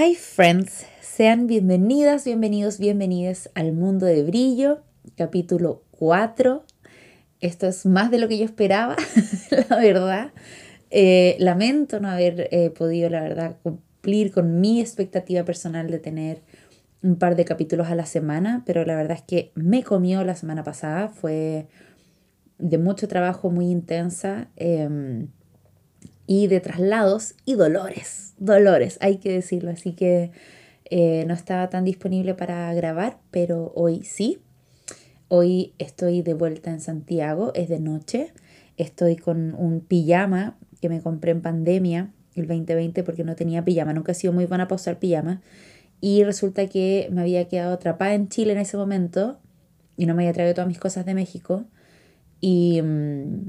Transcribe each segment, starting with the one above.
Hi friends, sean bienvenidas, bienvenidos, bienvenidas al mundo de brillo, capítulo 4. Esto es más de lo que yo esperaba, la verdad. Eh, lamento no haber eh, podido, la verdad, cumplir con mi expectativa personal de tener un par de capítulos a la semana, pero la verdad es que me comió la semana pasada, fue de mucho trabajo, muy intensa. Em, y de traslados y dolores, dolores, hay que decirlo. Así que eh, no estaba tan disponible para grabar, pero hoy sí. Hoy estoy de vuelta en Santiago, es de noche. Estoy con un pijama que me compré en pandemia el 2020 porque no tenía pijama. Nunca he sido muy buena para usar pijama. Y resulta que me había quedado atrapada en Chile en ese momento y no me había traído todas mis cosas de México. Y, mm,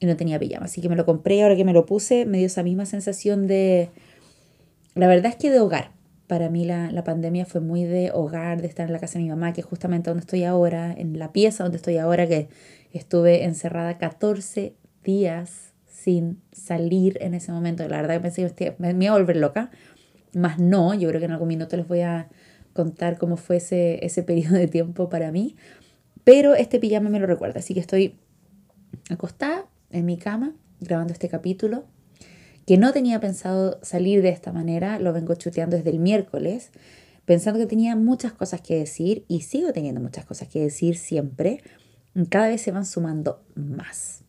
y no tenía pijama. Así que me lo compré, ahora que me lo puse, me dio esa misma sensación de... La verdad es que de hogar. Para mí la, la pandemia fue muy de hogar, de estar en la casa de mi mamá, que es justamente donde estoy ahora, en la pieza donde estoy ahora, que estuve encerrada 14 días sin salir en ese momento. La verdad que pensé que me, iba a volver loca. Más no, yo creo que en algún minuto les voy a contar cómo fue ese, ese periodo de tiempo para mí. Pero este pijama me lo recuerda, así que estoy acostada en mi cama grabando este capítulo, que no tenía pensado salir de esta manera, lo vengo chuteando desde el miércoles, pensando que tenía muchas cosas que decir y sigo teniendo muchas cosas que decir siempre, cada vez se van sumando más.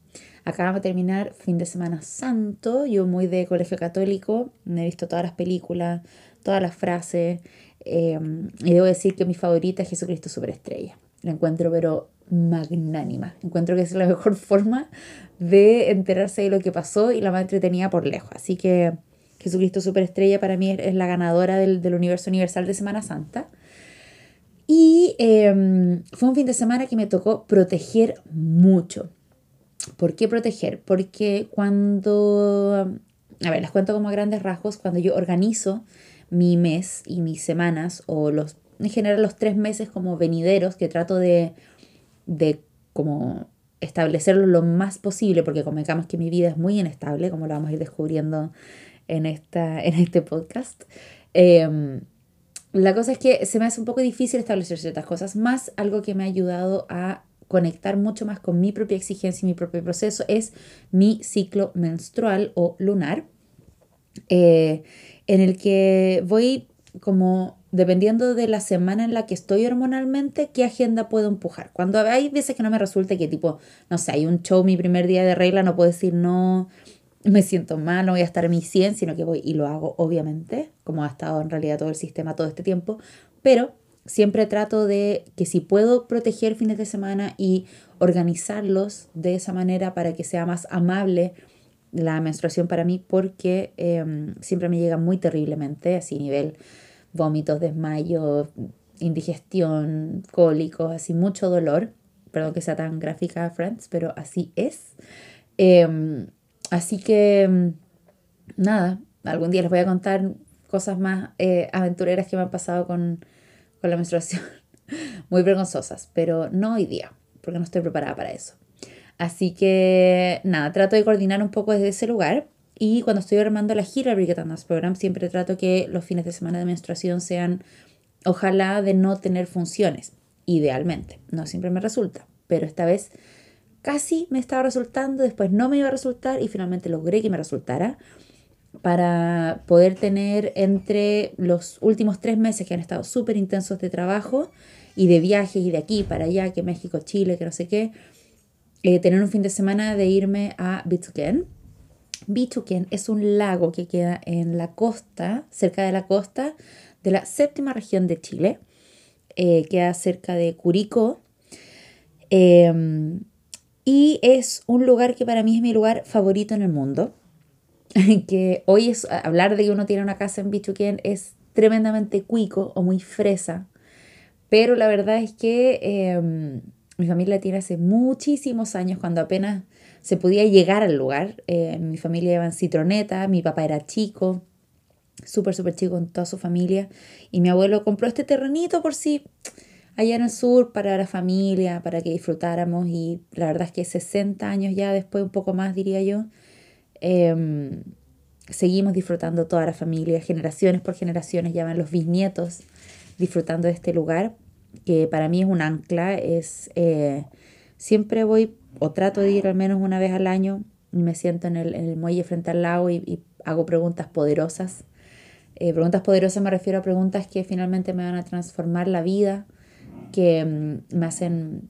Acabamos de terminar fin de semana santo, yo muy de colegio católico, me he visto todas las películas, todas las frases, eh, y debo decir que mi favorita es Jesucristo Superestrella. La encuentro pero magnánima. Encuentro que es la mejor forma de enterarse de lo que pasó y la más entretenida por lejos. Así que Jesucristo Superestrella para mí es la ganadora del, universo universal de Semana Santa. Y em, fue un fin de semana que me tocó proteger mucho. ¿Por qué proteger? Porque cuando, a ver, les cuento como a grandes rasgos, cuando yo organizo mi mes y mis semanas o los, en general los tres meses como venideros que trato de de como establecerlo lo más posible, porque convengamos que mi vida es muy inestable, como lo vamos a ir descubriendo en, esta, en este podcast. Em, la cosa es que se me hace un poco difícil establecer ciertas cosas, más algo que me ha ayudado a conectar mucho más con mi propia exigencia y mi propio proceso es mi ciclo menstrual o lunar, eh, en el que voy como dependiendo de la semana en la que estoy hormonalmente, qué agenda puedo empujar. Cuando hay veces que no me resulta que tipo, no sé, hay un show mi primer día de regla, no puedo decir no, me siento mal, no voy a estar en mi 100, sino que voy y lo hago obviamente, como ha estado en realidad todo el sistema todo este tiempo, pero siempre trato de que si puedo proteger fines de semana y organizarlos de esa manera para que sea más amable la menstruación para mí, porque em, siempre me llega muy terriblemente, así nivel vómitos, desmayos, indigestión, cólicos, así mucho dolor. Perdón que sea tan gráfica, Friends, pero así es. Em, así que, em, nada, algún día les voy a contar cosas más eh, aventureras que me han pasado con, con la menstruación. Muy vergonzosas, pero no hoy día, porque no estoy preparada para eso. Así que, nada, trato de coordinar un poco desde ese lugar y cuando estoy armando la gira Brigitte Program, siempre trato que los fines de semana de menstruación sean, ojalá, de no tener funciones, idealmente. No siempre me resulta, pero esta vez casi me estaba resultando, después no me iba a resultar y finalmente logré que me resultara para poder tener entre los últimos tres meses que han estado súper intensos de trabajo y de viajes y de aquí para allá, que México, Chile, que no sé qué, eh, tener un fin de semana de irme a Bitsuken Bichuquén es un lago que queda en la costa, cerca de la costa de la séptima región de Chile. Eh, queda cerca de Curicó. Em, y es un lugar que para mí es mi lugar favorito en el mundo. que hoy es hablar de que uno tiene una casa en Bichuquén es tremendamente cuico o muy fresa. Pero la verdad es que em, mi familia tiene hace muchísimos años, cuando apenas se podía llegar al lugar. Eh, mi familia iba en citroneta, mi papá era chico, súper, súper chico con toda su familia. Y mi abuelo compró este terrenito por sí allá en el sur para la familia, para que disfrutáramos. Y la verdad es que 60 años ya después, un poco más diría yo, em, seguimos disfrutando toda la familia, generaciones por generaciones, ya van los bisnietos disfrutando de este lugar, que para mí es un ancla, es eh, siempre voy o trato de ir al menos una vez al año y me siento en el, muelle frente al lago y, hago preguntas poderosas. Eh, preguntas poderosas me refiero a preguntas que finalmente me van a transformar la vida, que mm, me hacen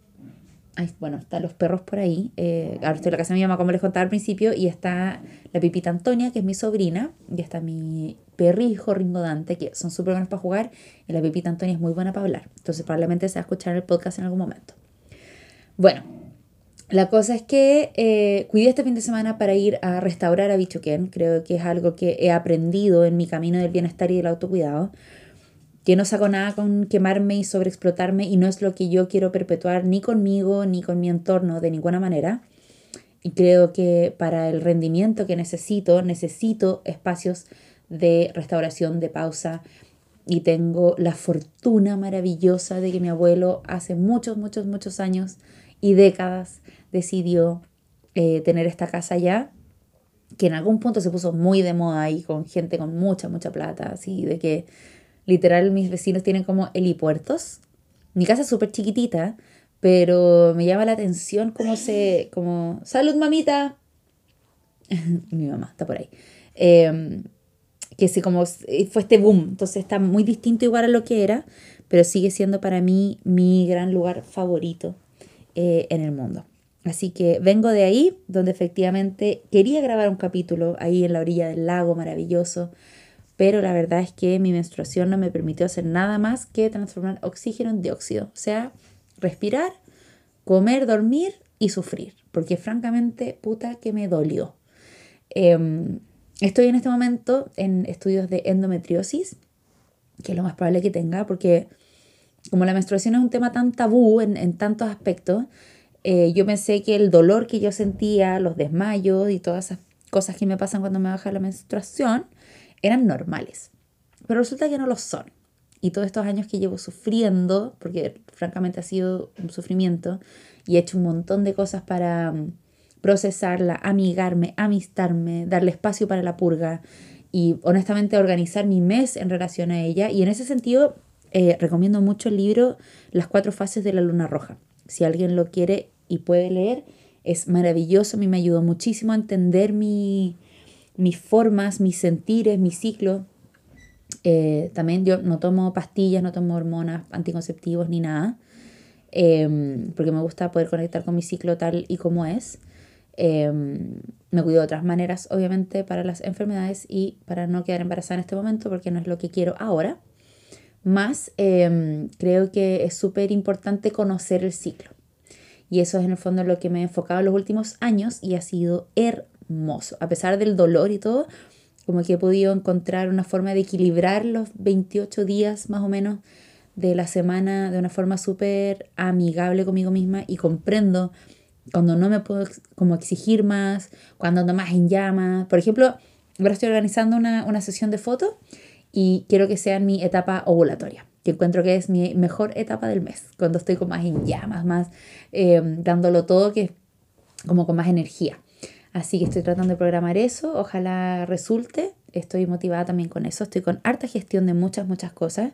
bueno, están los perros por ahí. Eh, ahora estoy en la casa de mi mamá, como les contaba al principio, y está la Pipita Antonia, que es mi sobrina, y está mi perrijo Ringo Dante, que son súper buenos para jugar, y la Pipita Antonia es muy buena para hablar. Entonces probablemente se va a escuchar el podcast en algún momento. Bueno, la cosa es que eh, cuidé este fin de semana para ir a restaurar a Bichoquén. Creo que es algo que he aprendido en mi camino del bienestar y del autocuidado que no saco nada con quemarme y sobreexplotarme y no es lo que yo quiero perpetuar ni conmigo ni con mi entorno de ninguna manera. Y creo que para el rendimiento que necesito, necesito espacios de restauración, de pausa. Y tengo la fortuna maravillosa de que mi abuelo hace muchos, muchos, muchos años y décadas decidió eh, tener esta casa ya, que en algún punto se puso muy de moda ahí con gente con mucha, mucha plata, así de que Literal, mis vecinos tienen como helipuertos. Mi casa es súper chiquitita, pero me llama la atención cómo se... como, ¡Salud, mamita! Mi mamá está por ahí. Em, que sí, como fue este boom. Entonces está muy distinto igual a lo que era, pero sigue siendo para mí mi gran lugar favorito eh, en el mundo. Así que vengo de ahí, donde efectivamente quería grabar un capítulo ahí en la orilla del lago maravilloso, pero la verdad es que mi menstruación no me permitió hacer nada más que transformar oxígeno en dióxido, o sea, respirar, comer, dormir y sufrir, porque francamente, puta que me dolió. Em, estoy en este momento en estudios de endometriosis, que es lo más probable que tenga, porque como la menstruación es un tema tan tabú en, tantos aspectos, eh, yo pensé que el dolor que yo sentía, los desmayos y todas esas cosas que me pasan cuando me baja la menstruación, eran normales. Pero resulta que no lo son. Y todos estos años que llevo sufriendo, porque francamente ha sido un sufrimiento, y he hecho un montón de cosas para mm, procesarla, amigarme, amistarme, darle espacio para la purga y honestamente organizar mi mes en relación a ella. Y en ese sentido, eh, recomiendo mucho el libro Las cuatro fases de la luna roja. Si alguien lo quiere y puede leer, es maravilloso. A mí me ayudó muchísimo a entender mi, mis formas, mis sentires, mi ciclo. Eh, también yo no tomo pastillas, no tomo hormonas, anticonceptivos ni nada, em, porque me gusta poder conectar con mi ciclo tal y como es. Em, me cuido de otras maneras, obviamente, para las enfermedades y para no quedar embarazada en este momento, porque no es lo que quiero ahora. Más, em, creo que es súper importante conocer el ciclo. Y eso es en el fondo lo que me he enfocado en los últimos años y ha sido hermoso a pesar del dolor y todo, como que he podido encontrar una forma de equilibrar los 28 días más o menos de la semana de una forma súper amigable conmigo misma y comprendo cuando no me puedo como exigir más, cuando ando más en llamas. Por ejemplo, ahora estoy organizando una, sesión de fotos y quiero que sea mi etapa ovulatoria, que encuentro que es mi mejor etapa del mes, cuando estoy con más en llamas, más eh, dándolo todo, que como con más energía. Así que estoy tratando de programar eso, ojalá resulte. Estoy motivada también con eso, estoy con harta gestión de muchas, muchas cosas.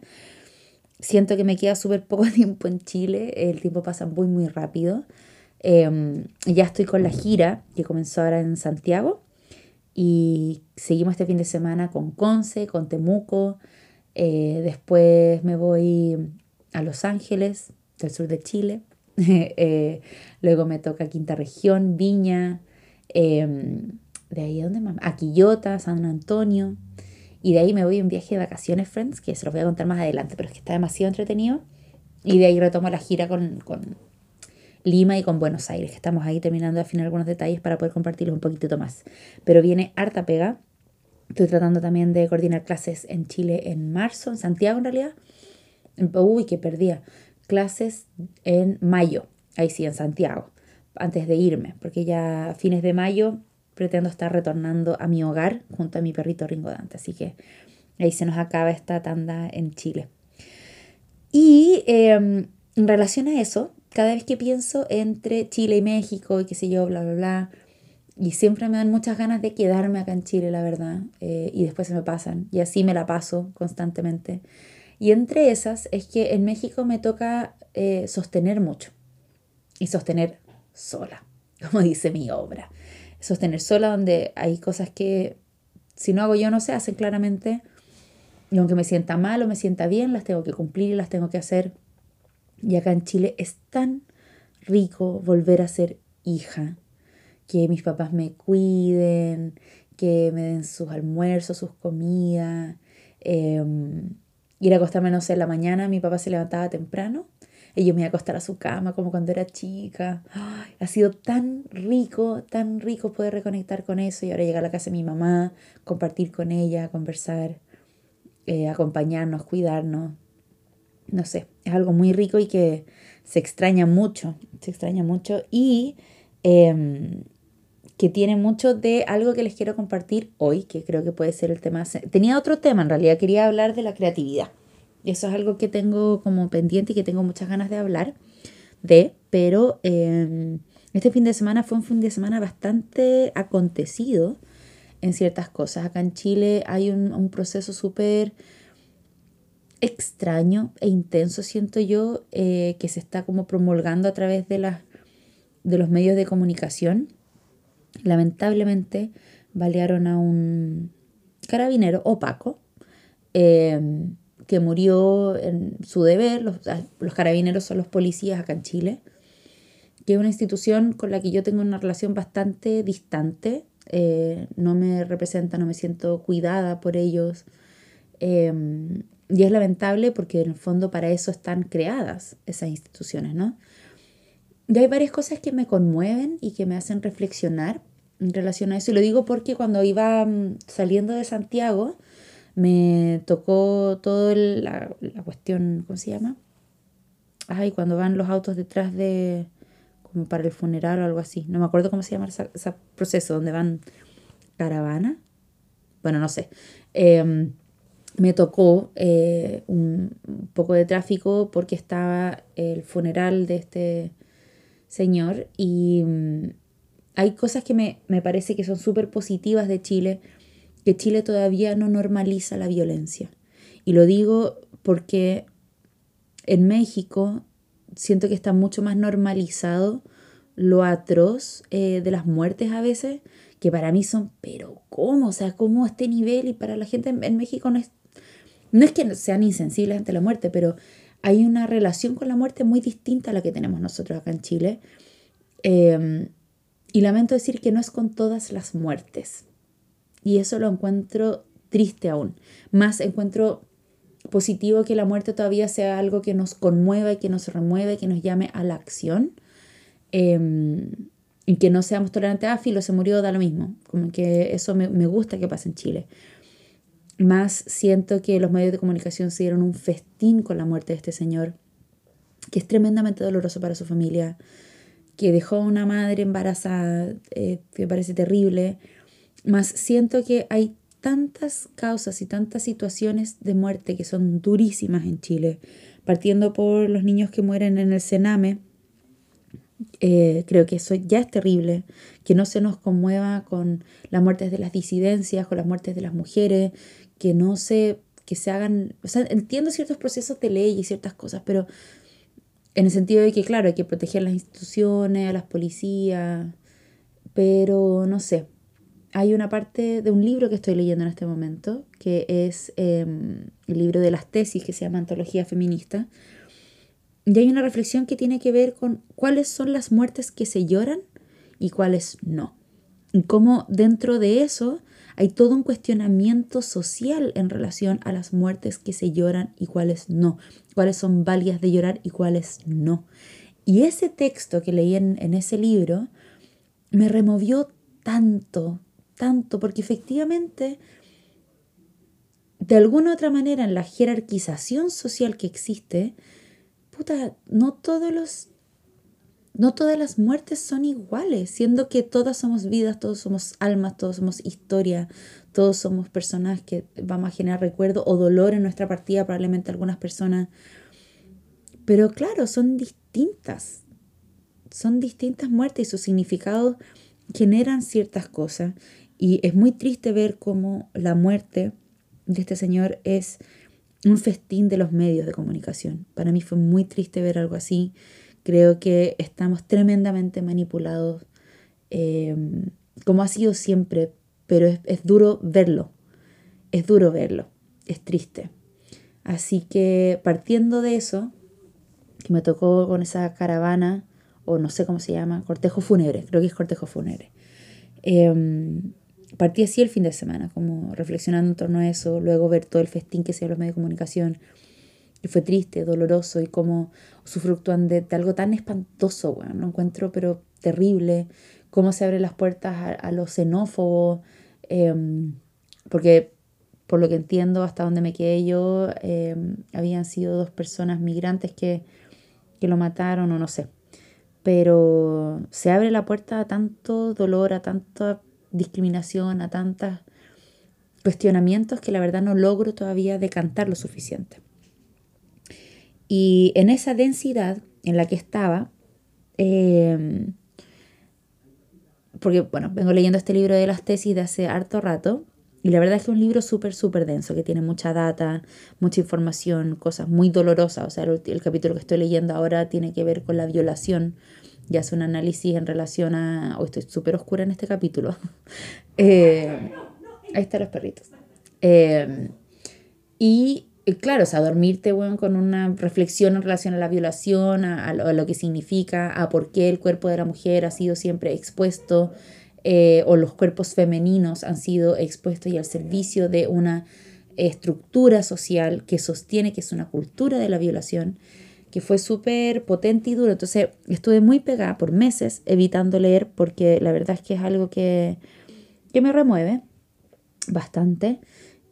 Siento que me queda súper poco tiempo en Chile, el tiempo pasa muy, muy rápido. Em, ya estoy con la gira que comenzó ahora en Santiago y seguimos este fin de semana con Conce, con Temuco. Eh, después me voy a Los Ángeles, del sur de Chile. Eh, luego me toca Quinta Región, Viña, Em, de ahí, ¿a dónde más? A San Antonio. Y de ahí me voy en viaje de vacaciones, friends, que se los voy a contar más adelante, pero es que está demasiado entretenido. Y de ahí retomo la gira con, con Lima y con Buenos Aires, que estamos ahí terminando de afinar algunos detalles para poder compartirlos un poquitito más. Pero viene harta pega. Estoy tratando también de coordinar clases en Chile en marzo, en Santiago en realidad. Uy, que perdía. Clases en mayo, ahí sí, en Santiago antes de irme, porque ya a fines de mayo pretendo estar retornando a mi hogar junto a mi perrito Ringo Dante. Así que ahí se nos acaba esta tanda en Chile. Y em, en relación a eso, cada vez que pienso entre Chile y México y qué sé yo, bla, bla, bla, y siempre me dan muchas ganas de quedarme acá en Chile, la verdad, eh, y después se me pasan, y así me la paso constantemente. Y entre esas es que en México me toca eh, sostener mucho, y sostener sola, como dice mi obra. Sostener sola donde hay cosas que si no hago yo no se hacen claramente, y aunque me sienta mal o me sienta bien, las tengo que cumplir y las tengo que hacer. Y acá en Chile es tan rico volver a ser hija que mis papás me cuiden, que me den sus almuerzos, sus comidas. Em, ir a acostarme, no sé, en la mañana, mi papá se levantaba temprano y yo me iba a acostar a su cama como cuando era chica. ha sido tan rico, tan rico poder reconectar con eso y ahora llegar a la casa de mi mamá, compartir con ella, conversar, eh, acompañarnos, cuidarnos. No sé, es algo muy rico y que se extraña mucho, se extraña mucho y em, que tiene mucho de algo que les quiero compartir hoy, que creo que puede ser el tema. Tenía otro tema, en realidad quería hablar de la creatividad. Eso es algo que tengo como pendiente y que tengo muchas ganas de hablar de, pero em, este fin de semana fue un fin de semana bastante acontecido en ciertas cosas. Acá en Chile hay un, proceso súper extraño e intenso, siento yo, eh, que se está como promulgando a través de, las, de los medios de comunicación Lamentablemente balearon a un carabinero opaco em, que murió en su deber. Los, los, carabineros son los policías acá en Chile, que es una institución con la que yo tengo una relación bastante distante. Eh, no me representa, no me siento cuidada por ellos. Em, y es lamentable porque en el fondo para eso están creadas esas instituciones, ¿no? Y hay varias cosas que me conmueven y que me hacen reflexionar en relación a eso. Y lo digo porque cuando iba mm, saliendo de Santiago, me tocó toda la, la, cuestión, ¿cómo se llama? Ay, cuando van los autos detrás de, como para el funeral o algo así. No me acuerdo cómo se llama ese, proceso, donde van caravana. Bueno, no sé. Em, me tocó eh, un poco de tráfico porque estaba el funeral de este señor y mm, hay cosas que me, me parece que son súper positivas de Chile, que Chile todavía no normaliza la violencia. Y lo digo porque en México siento que está mucho más normalizado lo atroz eh, de las muertes a veces, que para mí son, pero ¿cómo? O sea, ¿cómo este nivel? Y para la gente en, México no es, no es que sean insensibles ante la muerte, pero hay una relación con la muerte muy distinta a la que tenemos nosotros acá en Chile. Em, y lamento decir que no es con todas las muertes. Y eso lo encuentro triste aún. Más encuentro positivo que la muerte todavía sea algo que nos conmueva y que nos remueve, que nos llame a la acción. Em, y que no seamos tolerantes. Ah, filo, se murió, da lo mismo. Como que eso me, me gusta que pase en Chile. Más siento que los medios de comunicación se dieron un festín con la muerte de este señor, que es tremendamente doloroso para su familia, que dejó a una madre embarazada, eh, que me parece terrible. Más siento que hay tantas causas y tantas situaciones de muerte que son durísimas en Chile, partiendo por los niños que mueren en el Sename. Eh, creo que eso ya es terrible, que no se nos conmueva con las muertes de las disidencias, con las muertes de las mujeres, que no se, que se hagan, o sea, entiendo ciertos procesos de ley y ciertas cosas, pero en el sentido de que, claro, hay que proteger las instituciones, a las policías, pero no sé, hay una parte de un libro que estoy leyendo en este momento, que es em, el libro de las tesis que se llama Antología Feminista, y hay una reflexión que tiene que ver con cuáles son las muertes que se lloran y cuáles no. Y cómo dentro de eso hay todo un cuestionamiento social en relación a las muertes que se lloran y cuáles no, cuáles son válidas de llorar y cuáles no. Y ese texto que leí en, en ese libro me removió tanto, tanto, porque efectivamente, de alguna u otra manera, en la jerarquización social que existe, puta, no todos los no todas las muertes son iguales, siendo que todas somos vidas, todos somos almas, todos somos historia, todos somos personas que vamos a generar recuerdo o dolor en nuestra partida, probablemente algunas personas. Pero claro, son distintas. Son distintas muertes y sus significados generan ciertas cosas y es muy triste ver cómo la muerte de este señor es un festín de los medios de comunicación. Para mí fue muy triste ver algo así. Creo que estamos tremendamente manipulados, em, como ha sido siempre, pero es, es duro verlo. Es duro verlo. Es triste. Así que partiendo de eso, que me tocó con esa caravana, o no sé cómo se llama, cortejo fúnebre, creo que es cortejo fúnebre. Eh, partí así el fin de semana, como reflexionando en torno a eso, luego ver todo el festín que se los medios de comunicación, que fue triste, doloroso y cómo usufructúan de, de algo tan espantoso, bueno, lo encuentro pero terrible, cómo se abren las puertas a, los xenófobos, em, porque por lo que entiendo, hasta donde me quedé yo, em, habían sido dos personas migrantes que, que lo mataron o no sé. Pero se abre la puerta a tanto dolor, a tanta discriminación, a tantos cuestionamientos que la verdad no logro todavía decantar lo suficiente. Y en esa densidad en la que estaba, em, porque bueno, vengo leyendo este libro de las tesis de hace harto rato, y la verdad es que es un libro súper, súper denso, que tiene mucha data, mucha información, cosas muy dolorosas. O sea, el, el, capítulo que estoy leyendo ahora tiene que ver con la violación y hace un análisis en relación a... Hoy estoy súper oscura en este capítulo. Eh, ahí están los perritos. Eh, y claro, o sea, dormirte bueno, con una reflexión en relación a la violación, a, lo, que significa, a por qué el cuerpo de la mujer ha sido siempre expuesto, eh, o los cuerpos femeninos han sido expuestos y al servicio de una estructura social que sostiene que es una cultura de la violación que fue súper potente y duro. Entonces estuve muy pegada por meses evitando leer porque la verdad es que es algo que, que me remueve bastante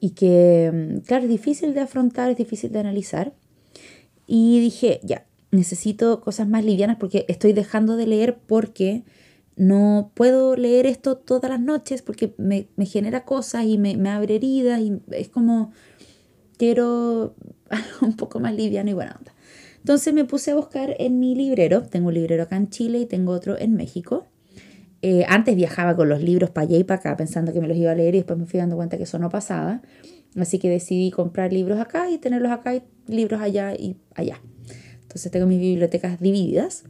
y que, mm, claro, es difícil de afrontar, es difícil de analizar. Y dije, ya, necesito cosas más livianas porque estoy dejando de leer porque no puedo leer esto todas las noches porque me, me genera cosas y me, me, abre heridas y es como quiero algo un poco más liviano y buena onda. Entonces me puse a buscar en mi librero, tengo un librero acá en Chile y tengo otro en México. Eh, antes viajaba con los libros para allá y para acá pensando que me los iba a leer y después me fui dando cuenta que eso no pasaba. Así que decidí comprar libros acá y tenerlos acá y libros allá y allá. Entonces tengo mis bibliotecas divididas.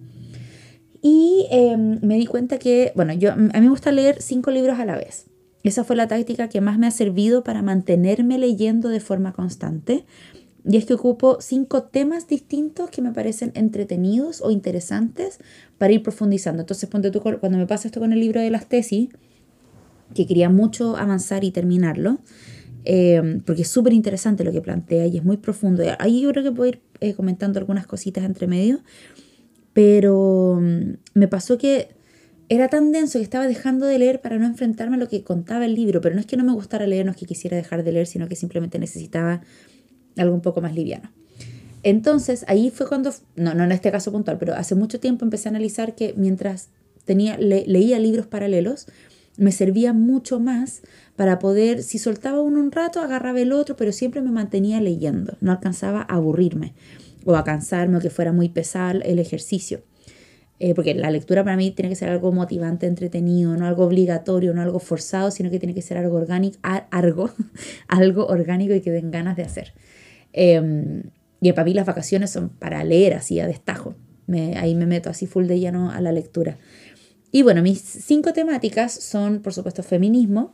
Y em, me di cuenta que, bueno, yo, a mí me gusta leer cinco libros a la vez. Esa fue la táctica que más me ha servido para mantenerme leyendo de forma constante y es que ocupo cinco temas distintos que me parecen entretenidos o interesantes para ir profundizando. Entonces, ponte tú, cuando me pasa esto con el libro de las tesis, que quería mucho avanzar y terminarlo, eh, porque es súper interesante lo que plantea y es muy profundo. Ahí yo creo que puedo ir eh, comentando algunas cositas entre medio, pero mm, me pasó que era tan denso que estaba dejando de leer para no enfrentarme a lo que contaba el libro, pero no es que no me gustara leer, no es que quisiera dejar de leer, sino que simplemente necesitaba algo un poco más liviano. Entonces, ahí fue cuando, no, no en este caso puntual, pero hace mucho tiempo empecé a analizar que mientras tenía, leía libros paralelos, me servía mucho más para poder, si soltaba uno un rato, agarraba el otro, pero siempre me mantenía leyendo, no alcanzaba a aburrirme o a cansarme o que fuera muy pesado el ejercicio. Eh, porque la lectura para mí tiene que ser algo motivante, entretenido, no algo obligatorio, no algo forzado, sino que tiene que ser algo orgánico, algo, algo orgánico y que den ganas de hacer. Em, y para mí las vacaciones son para leer así a destajo. Me, ahí me meto así full de lleno a la lectura. Y bueno, mis cinco temáticas son, por supuesto, feminismo.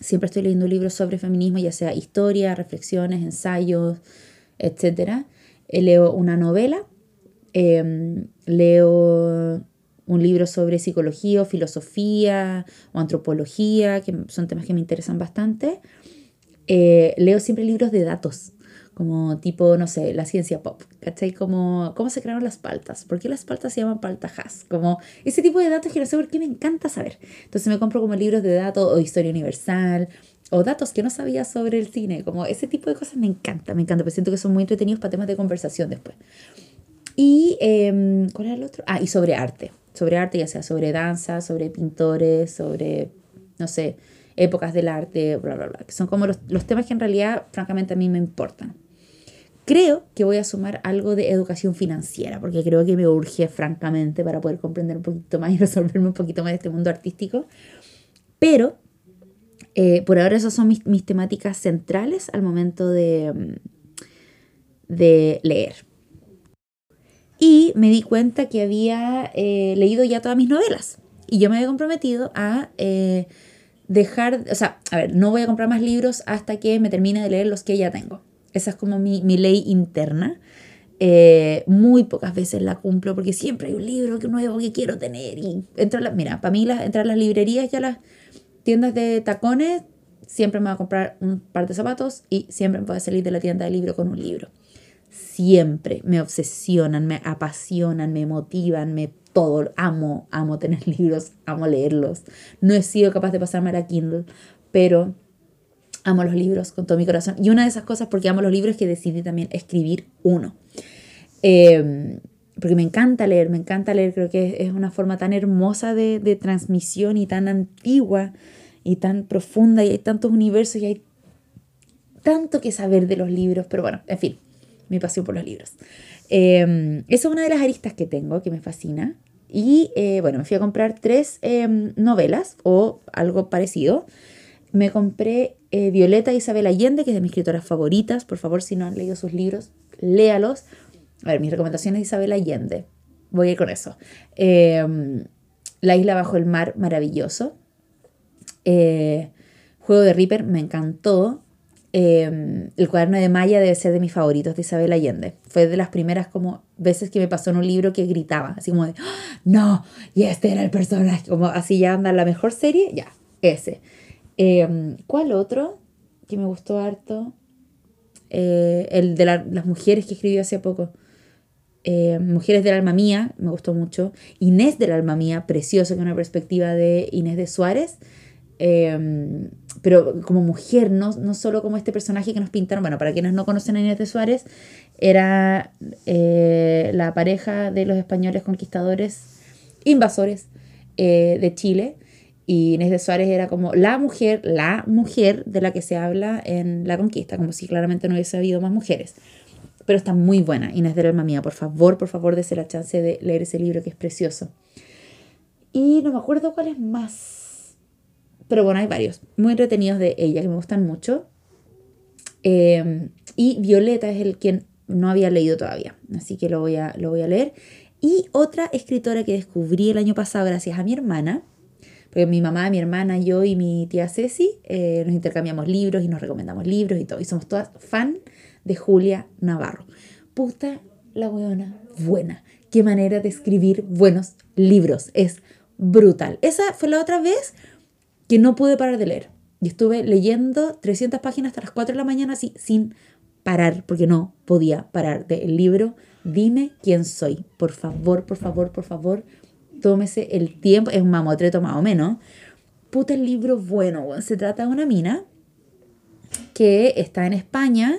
Siempre estoy leyendo libros sobre feminismo, ya sea historia, reflexiones, ensayos, etc. Eh, leo una novela, em, leo un libro sobre psicología o filosofía o antropología, que son temas que me interesan bastante. Eh, leo siempre libros de datos como tipo, no sé, la ciencia pop, ¿cachai? Como, ¿cómo se crearon las paltas? ¿Por qué las paltas se llaman paltajas? Como ese tipo de datos que no sé por qué me encanta saber. Entonces me compro como libros de datos o historia universal o datos que no sabía sobre el cine, como ese tipo de cosas me encanta, me encanta, pero siento que son muy entretenidos para temas de conversación después. Y, eh, ¿cuál era el otro? Ah, y sobre arte, sobre arte, ya sea sobre danza, sobre pintores, sobre, no sé, épocas del arte, bla, bla, bla, que son como los, los temas que en realidad, francamente, a mí me importan. Creo que voy a sumar algo de educación financiera, porque creo que me urge francamente para poder comprender un poquito más y resolverme un poquito más de este mundo artístico. Pero eh, por ahora esas son mis, mis, temáticas centrales al momento de, mm, de leer. Y me di cuenta que había eh, leído ya todas mis novelas. Y yo me había comprometido a eh, dejar, o sea, a ver, no voy a comprar más libros hasta que me termine de leer los que ya tengo. Esa es como mi, ley interna. Eh, muy pocas veces la cumplo porque siempre hay un libro nuevo que quiero tener. Y entro la, mira, para mí entrar a las librerías y a las tiendas de tacones, siempre me voy a comprar un par de zapatos y siempre me voy a salir de la tienda de libro con un libro. Siempre me obsesionan, me apasionan, me motivan, me todo. Amo, amo tener libros, amo leerlos. No he sido capaz de pasarme a Kindle, pero amo los libros con todo mi corazón. Y una de esas cosas porque amo los libros es que decidí también escribir uno. Em, porque me encanta leer, me encanta leer, creo que es una forma tan hermosa de, de, transmisión y tan antigua y tan profunda y hay tantos universos y hay tanto que saber de los libros, pero bueno, en fin, mi pasión por los libros. Eh, esa es una de las aristas que tengo, que me fascina. Y eh, bueno, me fui a comprar tres em, novelas o algo parecido. Me compré eh, Violeta Isabel Allende, que es de mis escritoras favoritas. Por favor, si no han leído sus libros, léalos. A ver, mis recomendaciones de Isabel Allende. Voy a ir con eso. Em, la isla bajo el mar, maravilloso. Eh, Juego de Reaper, me encantó. Em, el cuaderno de Maya debe ser de mis favoritos de Isabel Allende. Fue de las primeras como veces que me pasó en un libro que gritaba, así como de, ¡Ah! no, y este era el personaje, como así ya anda la mejor serie, ya, ese. Em, ¿Cuál otro que me gustó harto? Eh, el de las mujeres que escribió hace poco. Em, mujeres del alma mía, me gustó mucho. Inés del alma mía, precioso, es una perspectiva de Inés de Suárez. Em, pero como mujer, no, no solo como este personaje que nos pintaron. Bueno, para quienes no conocen a Inés de Suárez, era eh, la pareja de los españoles conquistadores, invasores eh, de Chile. Y Inés de Suárez era como la mujer, la mujer de la que se habla en la conquista, como si claramente no hubiese habido más mujeres. Pero está muy buena, Inés del alma mía. Por favor, por favor, dése la chance de leer ese libro que es precioso. Y no me acuerdo cuál es más pero bueno, hay varios muy entretenidos de ella que me gustan mucho. Em, y Violeta es el quien no había leído todavía, así que lo voy, a, lo voy a leer. Y otra escritora que descubrí el año pasado gracias a mi hermana, porque mi mamá, mi hermana, yo y mi tía Ceci eh, nos intercambiamos libros y nos recomendamos libros y todo. Y somos todas fan de Julia Navarro. Puta la weona, buena. Qué manera de escribir buenos libros. Es brutal. Esa fue la otra vez que no pude parar de leer. Y estuve leyendo 300 páginas hasta las 4 de la mañana así, sin parar, porque no podía parar del libro. Dime quién soy. Por favor, por favor, por favor, tómese el tiempo. Es un mamotreto más o menos. Puta el libro bueno. Se trata de una mina que está en España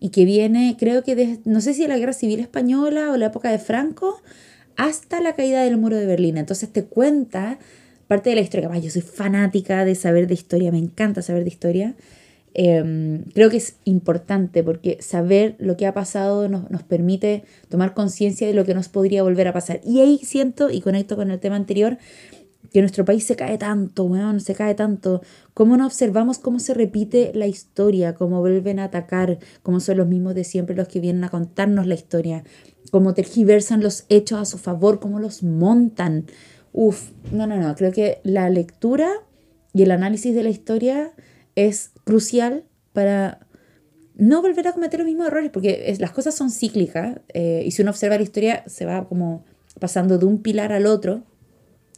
y que viene, creo que no sé si de la Guerra Civil Española o la época de Franco, hasta la caída del muro de Berlín. Entonces te cuenta parte de la historia, capaz yo soy fanática de saber de historia, me encanta saber de historia. Em, creo que es importante porque saber lo que ha pasado nos, nos permite tomar conciencia de lo que nos podría volver a pasar. Y ahí siento, y conecto con el tema anterior, que nuestro país se cae tanto, weón, se cae tanto. ¿Cómo no observamos cómo se repite la historia? ¿Cómo vuelven a atacar? ¿Cómo son los mismos de siempre los que vienen a contarnos la historia? ¿Cómo tergiversan los hechos a su favor? ¿Cómo los montan? Uf, no, no, no, creo que la lectura y el análisis de la historia es crucial para no volver a cometer los mismos errores, porque las cosas son cíclicas eh, y si uno observa la historia se va como pasando de un pilar al otro,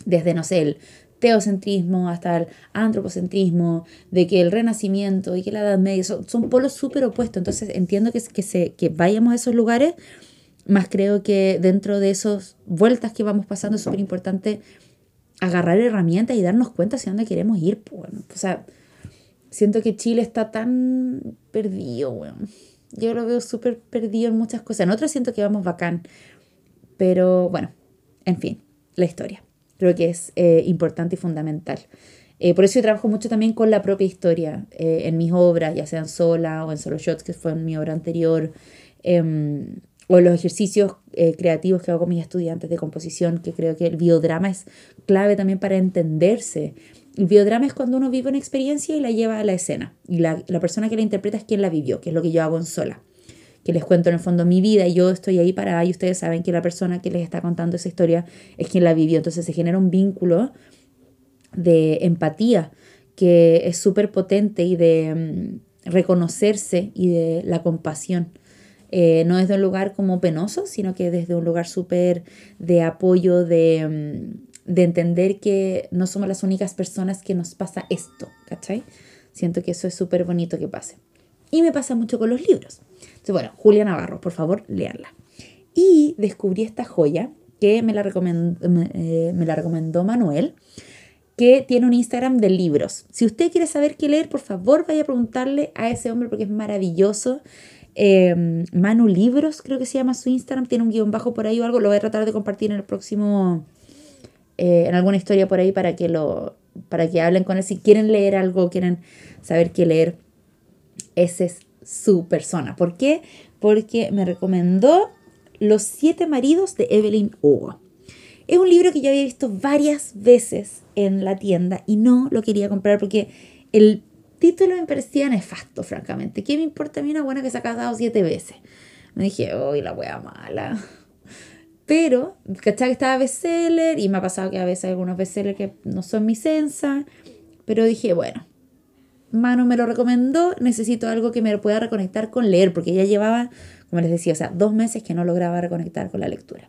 desde, no sé, el teocentrismo hasta el antropocentrismo, de que el renacimiento y que la Edad Media son, son polos súper opuestos, entonces entiendo que, que, se, que vayamos a esos lugares más creo que dentro de esas vueltas que vamos pasando es súper importante agarrar herramientas y darnos cuenta hacia dónde queremos ir. Pues, o sea, siento que Chile está tan perdido, weón. Yo lo veo súper perdido en muchas cosas. En otras siento que vamos bacán. Pero bueno, en fin, la historia. Creo que es eh, importante y fundamental. Eh, por eso yo trabajo mucho también con la propia historia eh, en mis obras, ya sean sola o en solo shots, que fue en mi obra anterior. Em, o los ejercicios eh, creativos que hago con mis estudiantes de composición, que creo que el biodrama es clave también para entenderse. El biodrama es cuando uno vive una experiencia y la lleva a la escena. Y la, la persona que la interpreta es quien la vivió, que es lo que yo hago en sola. Que les cuento en el fondo mi vida y yo estoy ahí para y ustedes saben que la persona que les está contando esa historia es quien la vivió. Entonces se genera un vínculo de empatía que es súper potente y de mm, reconocerse y de la compasión. Eh, no desde un lugar como penoso, sino que desde un lugar súper de apoyo, de, mm, de, entender que no somos las únicas personas que nos pasa esto, ¿cachai? Siento que eso es súper bonito que pase. Y me pasa mucho con los libros. Entonces, bueno, Julia Navarro, por favor, leanla. Y descubrí esta joya que me la, eh, me la recomendó Manuel, que tiene un Instagram de libros. Si usted quiere saber qué leer, por favor vaya a preguntarle a ese hombre porque es maravilloso. Em, Manu Libros, creo que se llama su Instagram, tiene un guion bajo por ahí o algo. Lo voy a tratar de compartir en el próximo, eh, en alguna historia por ahí para que lo, para que hablen con él. Si quieren leer algo, quieren saber qué leer, esa es su persona. ¿Por qué? Porque me recomendó Los siete maridos de Evelyn Hugo. Es un libro que yo había visto varias veces en la tienda y no lo quería comprar porque el título me parecía nefasto, francamente. ¿Qué me importa a mí una buena que se ha casado siete veces? Me dije, uy, la wea mala. Pero, ¿cachai? Que estaba bestseller y me ha pasado que a veces hay algunos bestsellers que no son mi sensa. Pero dije, bueno, Manu me lo recomendó, necesito algo que me pueda reconectar con leer, porque ya llevaba, como les decía, o sea, dos meses que no lograba reconectar con la lectura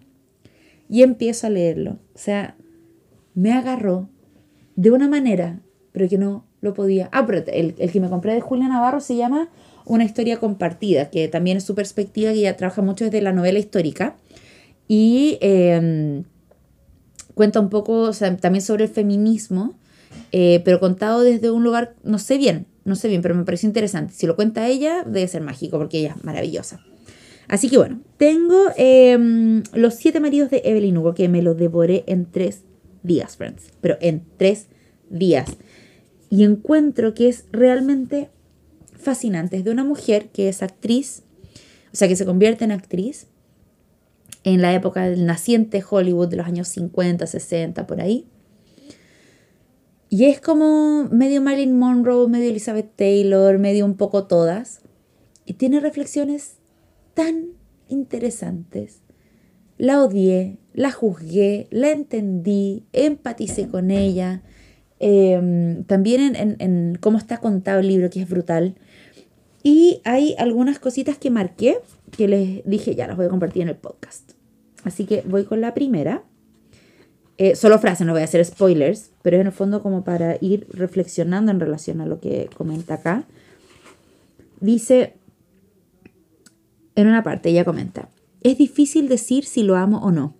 y empiezo a leerlo. O sea, me agarró de una manera, pero que no lo podía. Ah, pero el, que me compré de Julia Navarro se llama Una historia compartida, que también es su perspectiva, que ella trabaja mucho desde la novela histórica. Y em, cuenta un poco también sobre el feminismo, eh, pero contado desde un lugar, no sé bien, no sé bien, pero me pareció interesante. Si lo cuenta ella, debe ser mágico, porque ella es maravillosa. Así que bueno, tengo em, Los siete maridos de Evelyn Hugo, que me los devoré en tres días, friends. Pero en tres días. Y encuentro que es realmente fascinante. Es de una mujer que es actriz, o sea, que se convierte en actriz en la época del naciente Hollywood de los años 50, 60, por ahí. Y es como medio Marilyn Monroe, medio Elizabeth Taylor, medio un poco todas. Y tiene reflexiones tan interesantes. La odié, la juzgué, la entendí, empaticé con ella. Em, también en, cómo está contado el libro, que es brutal. Y hay algunas cositas que marqué que les dije, ya las voy a compartir en el podcast. Así que voy con la primera. Eh, solo frases, no voy a hacer spoilers, pero en el fondo como para ir reflexionando en relación a lo que comenta acá. Dice, en una parte ella comenta, es difícil decir si lo amo o no,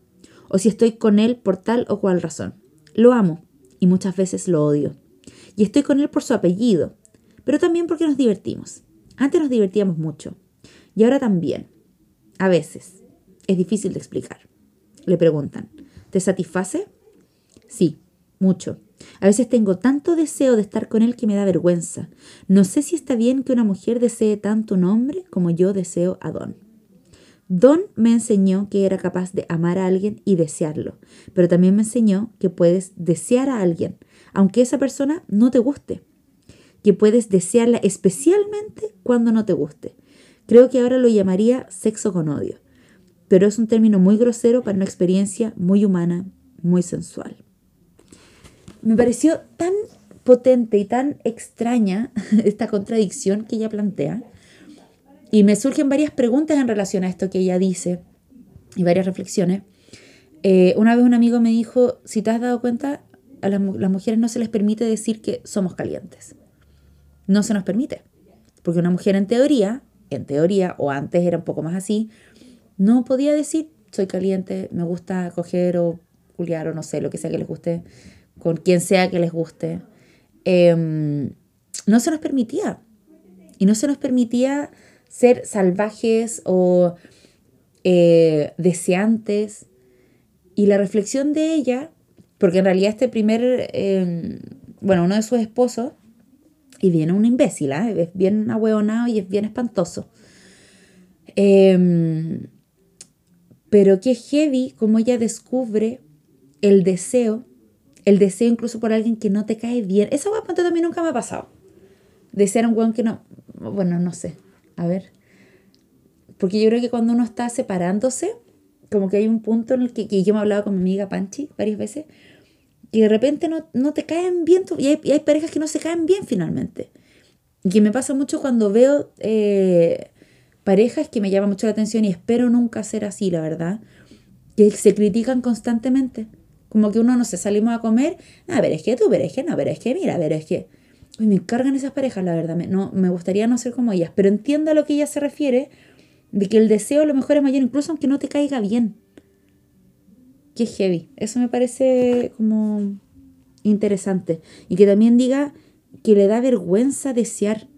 o si estoy con él por tal o cual razón. Lo amo y muchas veces lo odio. Y estoy con él por su apellido, pero también porque nos divertimos. Antes nos divertíamos mucho y ahora también. A veces. Es difícil de explicar. Le preguntan, ¿te satisface? Sí, mucho. A veces tengo tanto deseo de estar con él que me da vergüenza. No sé si está bien que una mujer desee tanto un hombre como yo deseo a Don. Don me enseñó que era capaz de amar a alguien y desearlo, pero también me enseñó que puedes desear a alguien, aunque esa persona no te guste, que puedes desearla especialmente cuando no te guste. Creo que ahora lo llamaría sexo con odio, pero es un término muy grosero para una experiencia muy humana, muy sensual me pareció tan potente y tan extraña esta contradicción que ella plantea. Y me surgen varias preguntas en relación a esto que ella dice y varias reflexiones. Eh, una vez un amigo me dijo, si te has dado cuenta, a las, las mujeres no se les permite decir que somos calientes. No se nos permite. Porque una mujer en teoría, en teoría, o antes era un poco más así, no podía decir soy caliente, me gusta coger o culiar o no sé, lo que sea que les guste con quien sea que les guste, em, no se nos permitía. Y no se nos permitía ser salvajes o eh, deseantes. Y la reflexión de ella, porque en realidad este primer, em, bueno, uno de sus esposos, y viene un imbécil, ¿eh? es bien ahueonado y es bien espantoso. Em, pero qué heavy como ella descubre el deseo, el deseo incluso por alguien que no te cae bien. Esa hueá también nunca me ha pasado. Desear a un weón que no, bueno, no sé, a ver. Porque yo creo que cuando uno está separándose, como que hay un punto en el que, yo me he hablado con mi amiga Panchi varias veces, y de repente no, te caen bien, y hay, parejas que no se caen bien finalmente. Y que me pasa mucho cuando veo eh, parejas que me llaman mucho la atención y espero nunca ser así, la verdad, que se critican constantemente. Como que uno, no sé, salimos a comer, a ver, es que tú, pero es que no, pero es que mira, pero es que... Uy, me encargan esas parejas, la verdad, me, no, me gustaría no ser como ellas, pero entiendo a lo que ella se refiere, de que el deseo a lo mejor es mayor, incluso aunque no te caiga bien. Qué heavy. Eso me parece como interesante. Y que también diga que le da vergüenza desear.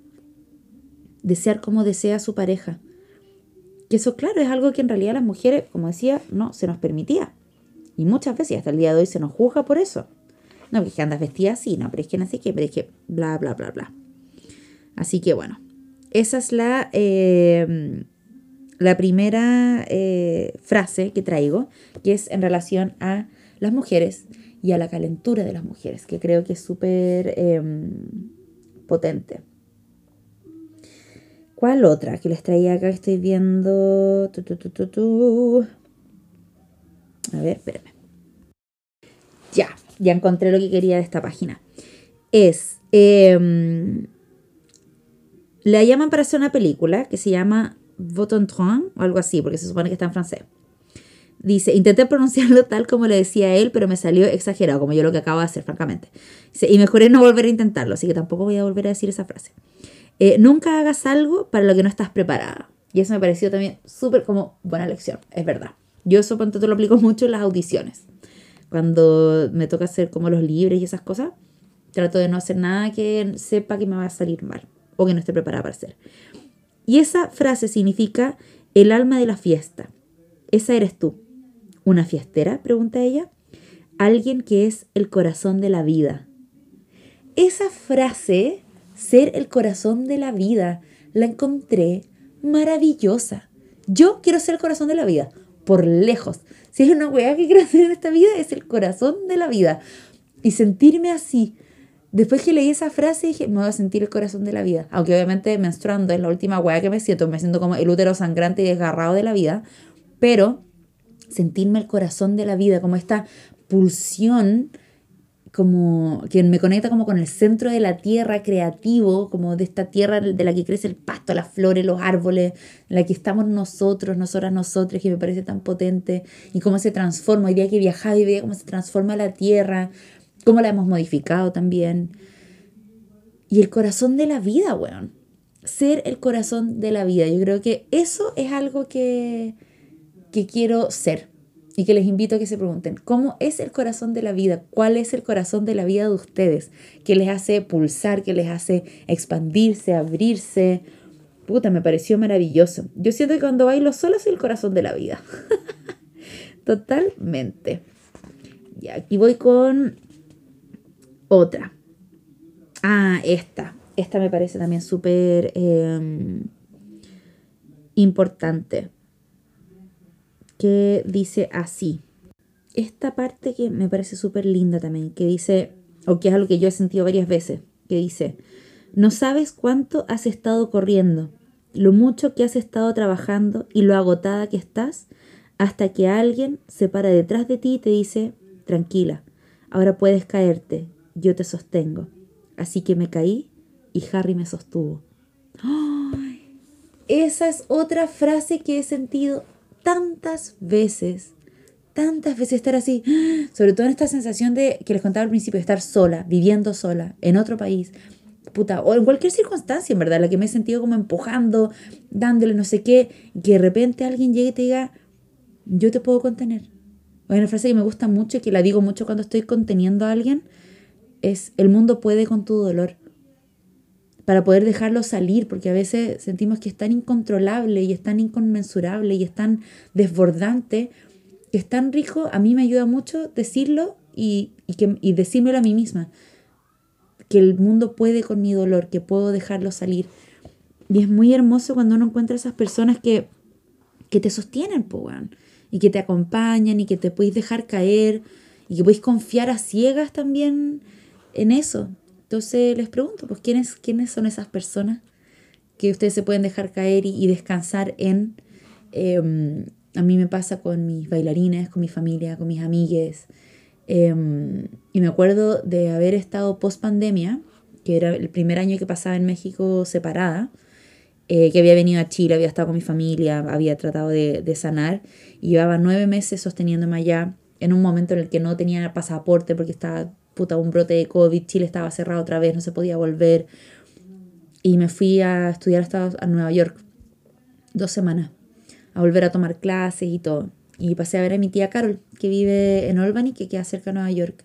Desear como desea su pareja. Que eso, claro, es algo que en realidad las mujeres, como decía, no se nos permitía. Y muchas veces, hasta el día de hoy, se nos juzga por eso. No, que andas vestida así, no, pero es que no sé qué, pero es que bla, bla, bla, bla. Así que bueno, esa es la, eh, la primera eh, frase que traigo, que es en relación a las mujeres y a la calentura de las mujeres, que creo que es súper em, potente. ¿Cuál otra que les traía acá? Estoy viendo. a ver, espérenme. Ya, ya encontré lo que quería de esta página. Es. Eh, la llaman para hacer una película que se llama Votontron o algo así, porque se supone que está en francés. Dice, intenté pronunciarlo tal como le decía él, pero me salió exagerado, como yo lo que acabo de hacer, francamente. Dice, y mejoré no volver a intentarlo, así que tampoco voy a volver a decir esa frase. Eh, nunca hagas algo para lo que no estás preparada. Y eso me pareció también súper como buena lección, es verdad. Yo eso pronto lo aplico mucho en las audiciones. Cuando me toca hacer como los libres y esas cosas, trato de no hacer nada que sepa que me va a salir mal o que no esté preparada para hacer. Y esa frase significa el alma de la fiesta. Esa eres tú. ¿Una fiestera? pregunta ella. Alguien que es el corazón de la vida. Esa frase, ser el corazón de la vida, la encontré maravillosa. Yo quiero ser el corazón de la vida, por lejos. Si hay una weá que quiero hacer en esta vida, es el corazón de la vida. Y sentirme así, Después que leí esa frase dije, me voy a sentir el corazón de la vida. Aunque obviamente menstruando es la última weá que me siento. Me siento como el útero sangrante y desgarrado de la vida. Pero sentirme el corazón de la vida, como esta pulsión como que me conecta como con el centro de la tierra creativo, como de esta tierra de la que crece el pasto, las flores, los árboles, en la que estamos nosotros, nosotras, nosotros, que me parece tan potente, y cómo se transforma, hoy día que viajaba y veía cómo se transforma la tierra, cómo la hemos modificado también. Y el corazón de la vida, weón. Ser el corazón de la vida. Yo creo que eso es algo que, que quiero ser. Y que les invito a que se pregunten, ¿cómo es el corazón de la vida? ¿Cuál es el corazón de la vida de ustedes? ¿Qué les hace pulsar? ¿Qué les hace expandirse, abrirse? Puta, me pareció maravilloso. Yo siento que cuando bailo solo soy el corazón de la vida. Totalmente. Y aquí voy con otra. Ah, esta. Esta me parece también súper em, importante. Que dice así. Esta parte que me parece súper linda también, que dice, o que es algo que yo he sentido varias veces, que dice, no sabes cuánto has estado corriendo, lo mucho que has estado trabajando y lo agotada que estás, hasta que alguien se para detrás de ti y te dice, tranquila, ahora puedes caerte, yo te sostengo. Así que me caí y Harry me sostuvo. Esa es otra frase que he sentido tantas veces, tantas veces estar así, sobre todo en esta sensación de que les contaba al principio, de estar sola, viviendo sola, en otro país, puta, o en cualquier circunstancia, en verdad, la que me he sentido como empujando, dándole no sé qué, que de repente alguien llegue y te diga, yo te puedo contener. Hay una frase que me gusta mucho y que la digo mucho cuando estoy conteniendo a alguien, es el mundo puede con tu dolor. Para poder dejarlo salir, porque a veces sentimos que es tan incontrolable y es tan inconmensurable y es tan desbordante, que es tan rico, a mí me ayuda mucho decirlo y, que, y decírmelo a mí misma, que el mundo puede con mi dolor, que puedo dejarlo salir. Y es muy hermoso cuando uno encuentra esas personas que que te sostienen, po, weón, y que te acompañan y que te podéis dejar caer y que podéis confiar a ciegas también en eso. Entonces les pregunto, pues, ¿quiénes, quiénes son esas personas que ustedes se pueden dejar caer y, descansar en? Em, a mí me pasa con mis bailarines, con mi familia, con mis amigues. Em, y me acuerdo de haber estado post pandemia, que era el primer año que pasaba en México separada, eh, que había venido a Chile, había estado con mi familia, había tratado de, de sanar, y llevaba nueve meses sosteniéndome allá en un momento en el que no tenía pasaporte porque estaba un brote de COVID, Chile estaba cerrado otra vez, no se podía volver. Y me fui a estudiar hasta a Nueva York dos semanas, a volver a tomar clases y todo. Y pasé a ver a mi tía Carol, que vive en Albany, que queda cerca de Nueva York.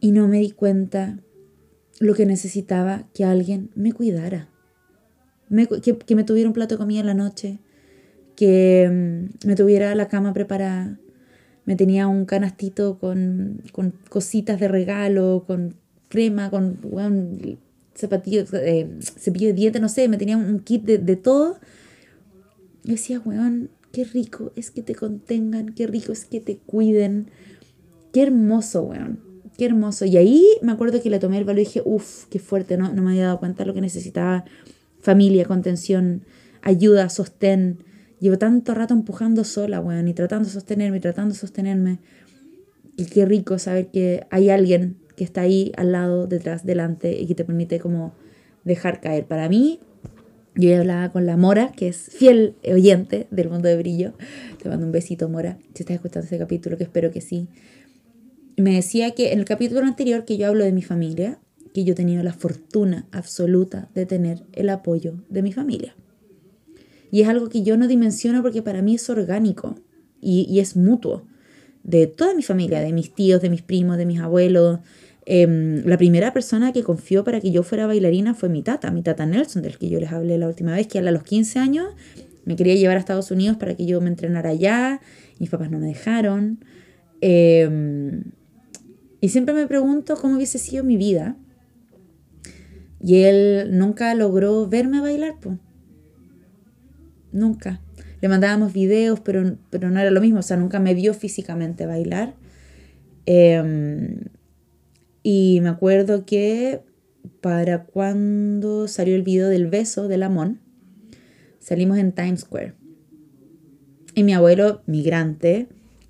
Y no me di cuenta lo que necesitaba que alguien me cuidara. que, que, me tuviera un plato de comida en la noche, que mm, me tuviera la cama preparada, me tenía un canastito con, con cositas de regalo, con crema, con bueno, zapatillos, eh, cepillo de dientes, no sé, me tenía un kit de, de todo. Yo decía, weón, qué rico es que te contengan, qué rico es que te cuiden, qué hermoso, weón, qué hermoso. Y ahí me acuerdo que le tomé el valor y dije, uff, qué fuerte, ¿no? no me había dado cuenta lo que necesitaba familia, contención, ayuda, sostén, Llevo tanto rato empujando sola, weón, y tratando de sostenerme, tratando de sostenerme. Y qué rico saber que hay alguien que está ahí al lado, detrás, delante, y que te permite como dejar caer. Para mí, yo hablaba con la Mora, que es fiel oyente del mundo de brillo. Te mando un besito, Mora, si estás escuchando ese capítulo, que espero que sí. Me decía que en el capítulo anterior que yo hablo de mi familia, que yo he tenido la fortuna absoluta de tener el apoyo de mi familia. Y es algo que yo no dimensiono porque para mí es orgánico y, es mutuo. De toda mi familia, de mis tíos, de mis primos, de mis abuelos. Em, la primera persona que confió para que yo fuera bailarina fue mi tata, mi tata Nelson, del que yo les hablé la última vez, que a los 15 años me quería llevar a Estados Unidos para que yo me entrenara allá. Mis papás no me dejaron. Em, y siempre me pregunto cómo hubiese sido mi vida. Y él nunca logró verme bailar, pues nunca. Le mandábamos videos, pero, pero no era lo mismo, o sea, nunca me vio físicamente bailar. Em, y me acuerdo que para cuando salió el video del beso de Lamón, salimos en Times Square. Y mi abuelo, migrante,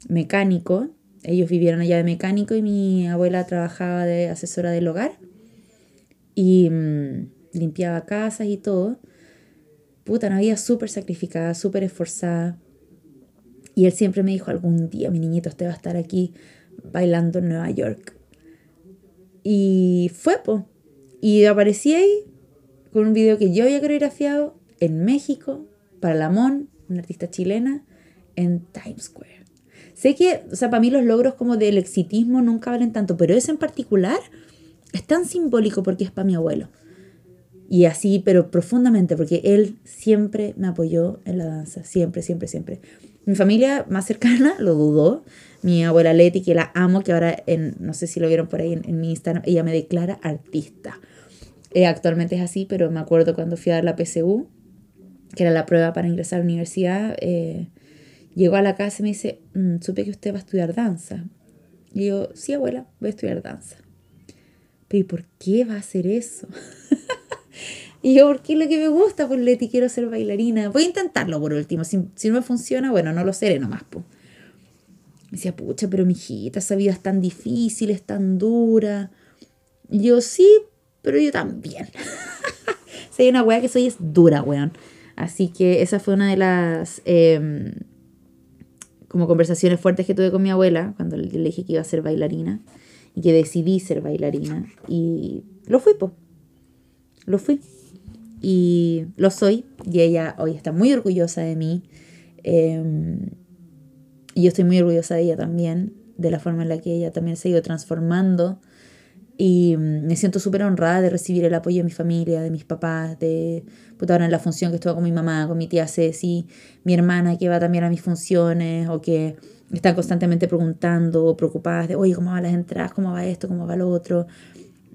mecánico, ellos vivieron allá de mecánico y mi abuela trabajaba de asesora del hogar y mm, limpiaba casas y todo puta, una vida súper sacrificada, súper esforzada. Y él siempre me dijo, algún día mi niñito usted va a estar aquí bailando en Nueva York. Y fue, po. Y aparecí ahí con un video que yo había coreografiado en México para Lamón, una artista chilena, en Times Square. Sé que, o sea, para mí los logros como del exitismo nunca valen tanto, pero ese en particular es tan simbólico porque es para mi abuelo. Y así, pero profundamente, porque él siempre me apoyó en la danza, siempre, siempre, siempre. Mi familia más cercana lo dudó. Mi abuela Leti, que la amo, que ahora, en, no sé si lo vieron por ahí en, mi Instagram, ella me declara artista. Eh, actualmente es así, pero me acuerdo cuando fui a dar la PSU, que era la prueba para ingresar a la universidad, eh, llegó a la casa y me dice, mm, supe que usted va a estudiar danza. Y yo, sí, abuela, voy a estudiar danza. Pero ¿y por qué va a hacer eso? Y yo, ¿por qué es lo que me gusta? Pues Leti, quiero ser bailarina. Voy a intentarlo por último. Si, no me funciona, bueno, no lo seré nomás. Pues. Me decía, pucha, pero mi hijita, esa vida es tan difícil, es tan dura. Yo, sí, pero yo también. si una weá que soy es dura, weón. Así que esa fue una de las em, como conversaciones fuertes que tuve con mi abuela cuando le dije que iba a ser bailarina y que decidí ser bailarina. Y lo fui, pues. Lo fui y lo soy y ella hoy está muy orgullosa de mí em, y yo estoy muy orgullosa de ella también, de la forma en la que ella también se ha ido transformando y mm, me siento súper honrada de recibir el apoyo de mi familia, de mis papás, de puta ahora en la función que estuvo con mi mamá, con mi tía Ceci, mi hermana que va también a mis funciones o que están constantemente preguntando o preocupadas de, oye, ¿cómo van las entradas? ¿Cómo va esto? ¿Cómo va lo otro?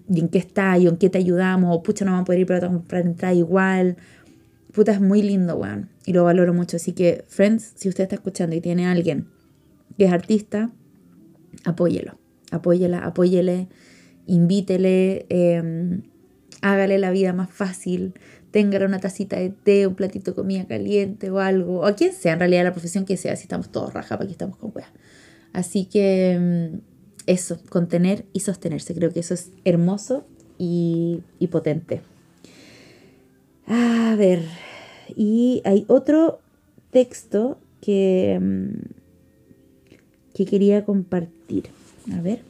Y en qué está y en qué te ayudamos, o pucha, no vamos a poder ir, pero a comprar entrada igual. puta, es muy lindo, weón. Y lo valoro mucho. Así que, friends, si usted está escuchando y tiene a alguien que es artista, apóyelo. Apóyela, apóyele, invítele, eh, hágale la vida más fácil, tenga una tacita de té, un platito de comida caliente o algo, o a quien sea, en realidad la profesión que sea, si estamos todos raja, aquí estamos con weas. Así que mm, eso, contener y sostenerse, creo que eso es hermoso y, y potente. A ver, y hay otro texto que, mm, que quería compartir. A ver.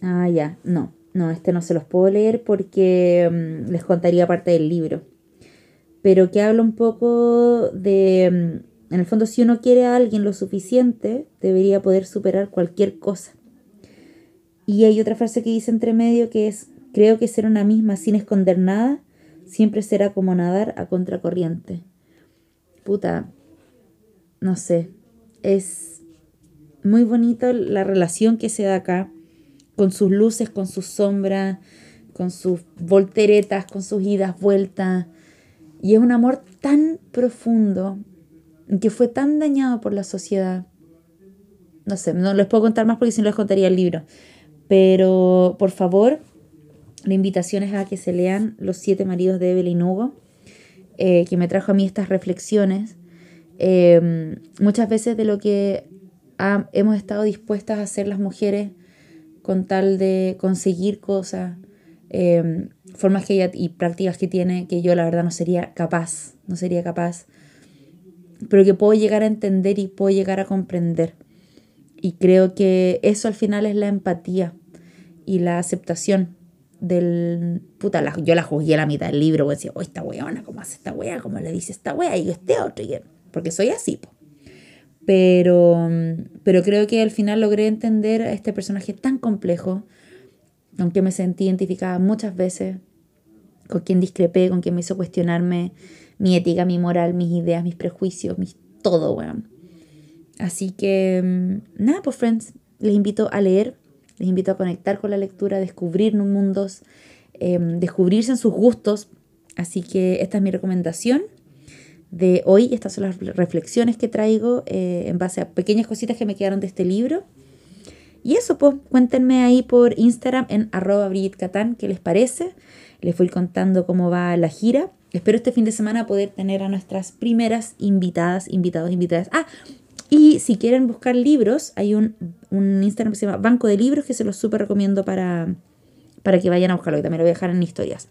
Ah, ya, no. No, este no se los puedo leer porque mm, les contaría parte del libro. Pero que habla un poco de, mm, en el fondo, si uno quiere a alguien lo suficiente, debería poder superar cualquier cosa. Y hay otra frase que dice entre medio que es, creo que ser una misma sin esconder nada siempre será como nadar a contracorriente. Puta, no sé, es muy bonita la relación que se da acá con sus luces, con sus sombras, con sus volteretas, con sus idas, vueltas. Y es un amor tan profundo que fue tan dañado por la sociedad. No sé, no les puedo contar más porque si no les contaría el libro. Pero por favor, la invitación es a que se lean Los siete maridos de Evelyn Hugo, eh, que me trajo a mí estas reflexiones. Eh, muchas veces de lo que hemos estado dispuestas a hacer las mujeres con tal de conseguir cosas, em, formas que ella y prácticas que tiene que yo la verdad no sería capaz, no sería capaz, pero que puedo llegar a entender y puedo llegar a comprender. Y creo que eso al final es la empatía y la aceptación del... Puta, yo la juzgué a la mitad del libro, decía, oh, esta weona, ¿cómo hace esta wea? ¿Cómo le dice esta wea? Y este otro, porque soy así, po. Pero, pero creo que al final logré entender a este personaje tan complejo, aunque me sentí identificada muchas veces, con quien discrepé, con quien me hizo cuestionarme mi ética, mi moral, mis ideas, mis prejuicios, mis todo, weón. Así que, mm, nada, pues, friends, les invito a leer, les invito a conectar con la lectura, a descubrir mundos, eh, descubrirse en sus gustos. Así que esta es mi recomendación de hoy. Estas son las reflexiones que traigo eh, en base a pequeñas cositas que me quedaron de este libro. Y eso, pues, cuéntenme ahí por Instagram en arroba Catán qué les parece. Les voy contando cómo va la gira. Espero este fin de semana poder tener a nuestras primeras invitadas, invitados, invitadas. Ah, y si quieren buscar libros, hay un, un Instagram que se llama Banco de Libros que se los súper recomiendo para, para que vayan a buscarlo, que también lo voy a dejar en historias.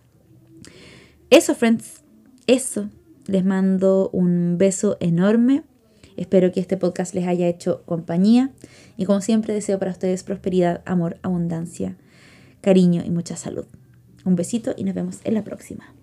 Eso, friends, eso. Les mando un beso enorme. Espero que este podcast les haya hecho compañía. Y como siempre deseo para ustedes prosperidad, amor, abundancia, cariño y mucha salud. Un besito y nos vemos en la próxima.